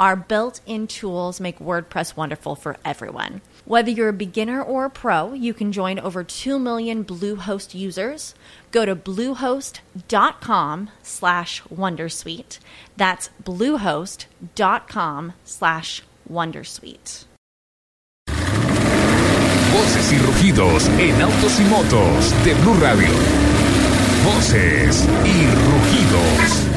Our built in tools make WordPress wonderful for everyone. Whether you're a beginner or a pro, you can join over 2 million Bluehost users. Go to bluehost.com slash wondersuite. That's bluehost.com slash wondersuite. Voces y rugidos en autos y motos de Blue Radio. Voces y rugidos.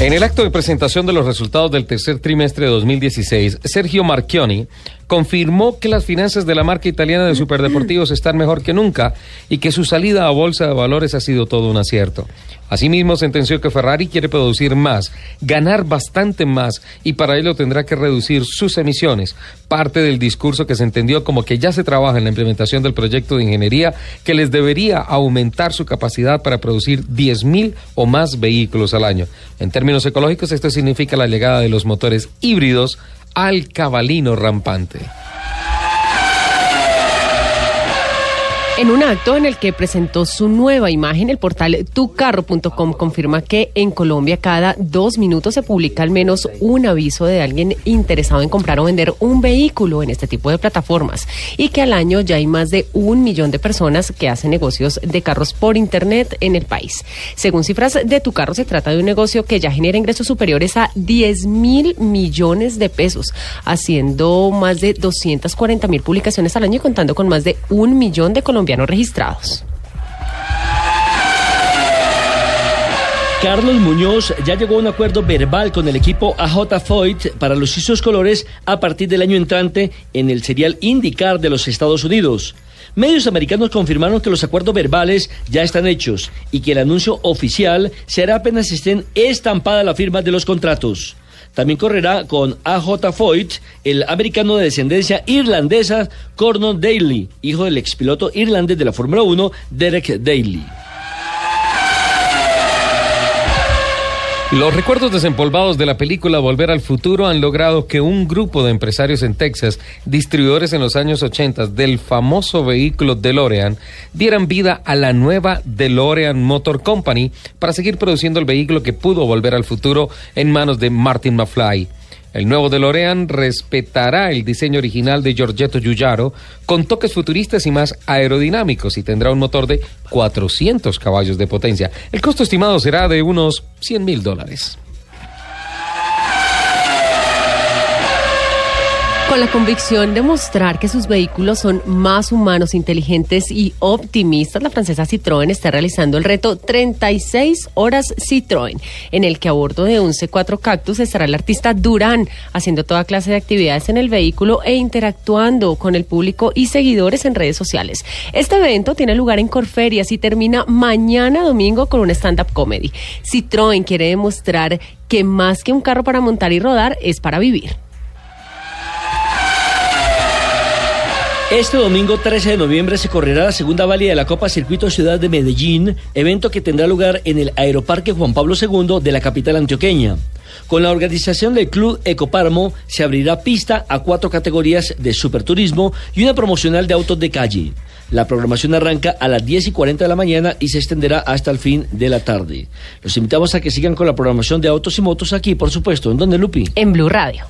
En el acto de presentación de los resultados del tercer trimestre de 2016, Sergio Marchioni confirmó que las finanzas de la marca italiana de superdeportivos están mejor que nunca y que su salida a bolsa de valores ha sido todo un acierto. Asimismo, sentenció que Ferrari quiere producir más, ganar bastante más y para ello tendrá que reducir sus emisiones. Parte del discurso que se entendió como que ya se trabaja en la implementación del proyecto de ingeniería que les debería aumentar su capacidad para producir 10.000 o más vehículos al año. En términos ecológicos, esto significa la llegada de los motores híbridos al cabalino rampante. En un acto en el que presentó su nueva imagen, el portal tucarro.com confirma que en Colombia cada dos minutos se publica al menos un aviso de alguien interesado en comprar o vender un vehículo en este tipo de plataformas y que al año ya hay más de un millón de personas que hacen negocios de carros por Internet en el país. Según cifras de Tu Carro, se trata de un negocio que ya genera ingresos superiores a 10 mil millones de pesos, haciendo más de 240 mil publicaciones al año y contando con más de un millón de colombianos registrados. Carlos Muñoz ya llegó a un acuerdo verbal con el equipo AJ Foyt para los Isos Colores a partir del año entrante en el serial IndyCar de los Estados Unidos. Medios americanos confirmaron que los acuerdos verbales ya están hechos y que el anuncio oficial será apenas estén estampada la firma de los contratos. También correrá con AJ Foyt, el americano de descendencia irlandesa Cornon Daly, hijo del expiloto irlandés de la Fórmula 1, Derek Daly. Los recuerdos desempolvados de la película Volver al Futuro han logrado que un grupo de empresarios en Texas, distribuidores en los años 80 del famoso vehículo DeLorean, dieran vida a la nueva DeLorean Motor Company para seguir produciendo el vehículo que pudo volver al futuro en manos de Martin McFly. El nuevo DeLorean respetará el diseño original de Giorgetto Giugiaro con toques futuristas y más aerodinámicos y tendrá un motor de 400 caballos de potencia. El costo estimado será de unos 100 mil dólares. Con la convicción de mostrar que sus vehículos son más humanos, inteligentes y optimistas, la francesa Citroën está realizando el reto 36 horas Citroën, en el que a bordo de un C4 Cactus estará el artista Durán haciendo toda clase de actividades en el vehículo e interactuando con el público y seguidores en redes sociales. Este evento tiene lugar en Corferias y termina mañana domingo con un stand-up comedy. Citroën quiere demostrar que más que un carro para montar y rodar es para vivir. Este domingo 13 de noviembre se correrá la segunda válida de la Copa Circuito Ciudad de Medellín, evento que tendrá lugar en el Aeroparque Juan Pablo II de la capital antioqueña. Con la organización del Club Ecoparmo se abrirá pista a cuatro categorías de superturismo y una promocional de autos de calle. La programación arranca a las 10 y 40 de la mañana y se extenderá hasta el fin de la tarde. Los invitamos a que sigan con la programación de autos y motos aquí, por supuesto. ¿En dónde, Lupi? En Blue Radio.